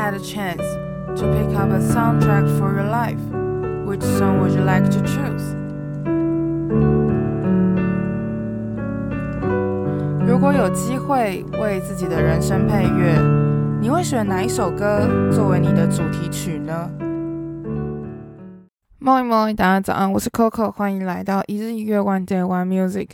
had a chance to pick up a soundtrack for your life, which song would you like to choose? 如果有机会为自己的人生配乐，你会选哪一首歌作为你的主题曲呢？Moi moi，大家早安，我是 Coco，欢迎来到一日一月 One Day One Music。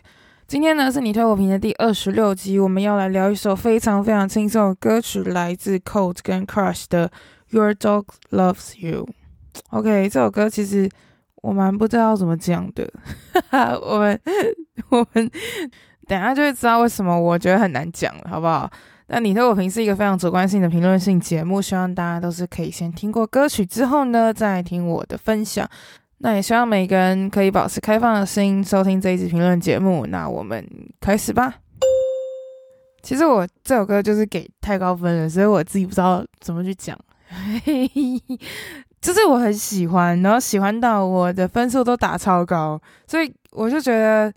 今天呢是你推我评的第二十六集，我们要来聊一首非常非常轻松的歌曲，来自 Cold 跟 Crush 的 Your Dog Loves You。OK，这首歌其实我蛮不知道怎么讲的，我们 我们等下就会知道为什么我觉得很难讲了，好不好？那你推我评是一个非常主观性的评论性节目，希望大家都是可以先听过歌曲之后呢，再听我的分享。那也希望每个人可以保持开放的心，收听这一集评论节目。那我们开始吧。其实我这首歌就是给太高分了，所以我自己不知道怎么去讲。就是我很喜欢，然后喜欢到我的分数都打超高，所以我就觉得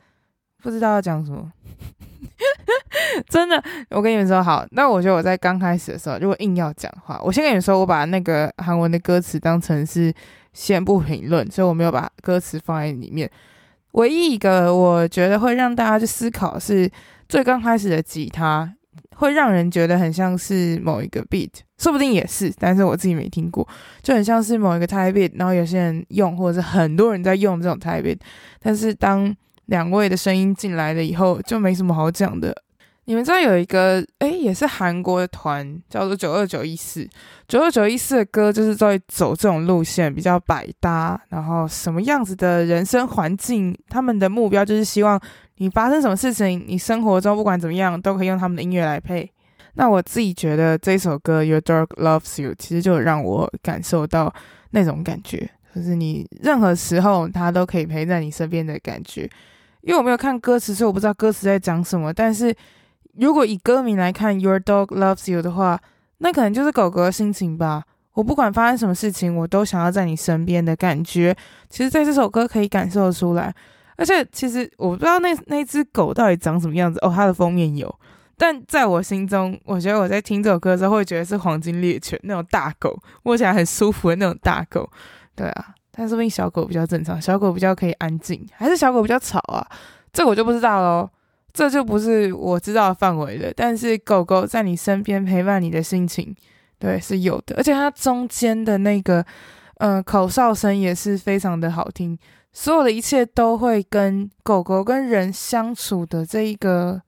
不知道要讲什么。真的，我跟你们说好。那我觉得我在刚开始的时候，如果硬要讲的话，我先跟你们说，我把那个韩文的歌词当成是先不评论，所以我没有把歌词放在里面。唯一一个我觉得会让大家去思考是最刚开始的吉他，会让人觉得很像是某一个 beat，说不定也是，但是我自己没听过，就很像是某一个 type beat，然后有些人用，或者是很多人在用这种 type beat，但是当两位的声音进来了以后，就没什么好讲的。你们知道有一个诶，也是韩国的团，叫做九二九一四。九二九一四的歌就是在走这种路线，比较百搭。然后什么样子的人生环境，他们的目标就是希望你发生什么事情，你生活中不管怎么样，都可以用他们的音乐来配。那我自己觉得这首歌《Your Dog Loves You》其实就让我感受到那种感觉，就是你任何时候他都可以陪在你身边的感觉。因为我没有看歌词，所以我不知道歌词在讲什么。但是如果以歌名来看，Your Dog Loves You 的话，那可能就是狗狗的心情吧。我不管发生什么事情，我都想要在你身边的感觉。其实，在这首歌可以感受出来。而且，其实我不知道那那只狗到底长什么样子哦。它的封面有，但在我心中，我觉得我在听这首歌的时候，会觉得是黄金猎犬那种大狗，摸起来很舒服的那种大狗。对啊。但说不定小狗比较正常，小狗比较可以安静，还是小狗比较吵啊？这个我就不知道喽，这就不是我知道的范围了。但是狗狗在你身边陪伴你的心情，对，是有的。而且它中间的那个，呃，口哨声也是非常的好听。所有的一切都会跟狗狗跟人相处的这一个，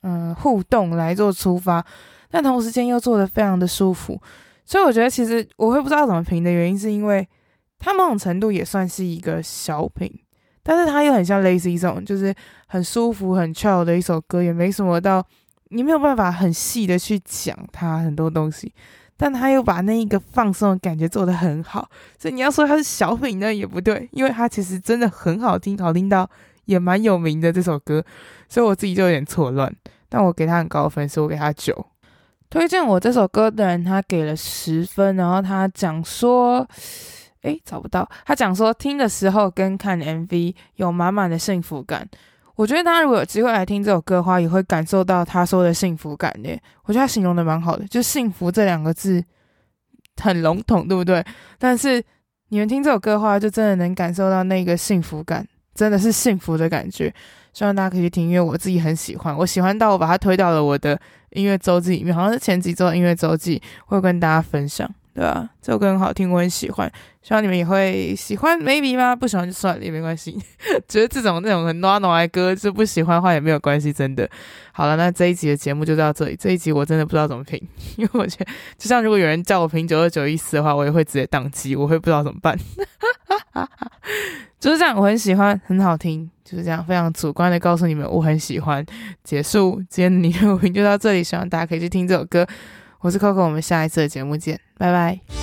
嗯、互动来做出发，但同时间又做得非常的舒服。所以我觉得，其实我会不知道怎么评的原因，是因为。它某种程度也算是一个小品，但是它又很像类似一种，就是很舒服、很 chill 的一首歌，也没什么到你没有办法很细的去讲它很多东西，但它又把那一个放松的感觉做得很好，所以你要说它是小品呢也不对，因为它其实真的很好听，好听到也蛮有名的这首歌，所以我自己就有点错乱，但我给它很高分，所以我给它九。推荐我这首歌的人他给了十分，然后他讲说。诶，找不到。他讲说，听的时候跟看 MV 有满满的幸福感。我觉得大家如果有机会来听这首歌的话，也会感受到他说的幸福感耶。我觉得他形容的蛮好的，就幸福这两个字很笼统，对不对？但是你们听这首歌的话，就真的能感受到那个幸福感，真的是幸福的感觉。希望大家可以去听，因为我自己很喜欢，我喜欢到我把它推到了我的音乐周记里面，好像是前几周的音乐周记，会跟大家分享。对啊，这首歌很好听，我很喜欢，希望你们也会喜欢。maybe 吧，不喜欢就算了，也没关系。觉得这种那种很暖暖的歌，就不喜欢的话也没有关系，真的。好了，那这一集的节目就到这里。这一集我真的不知道怎么评，因为我觉得，就像如果有人叫我评九二九一四的话，我也会直接宕机，我会不知道怎么办。就是这样，我很喜欢，很好听，就是这样，非常主观的告诉你们，我很喜欢。结束，今天的你的评就到这里，希望大家可以去听这首歌。我是 Coco，我们下一次的节目见，拜拜。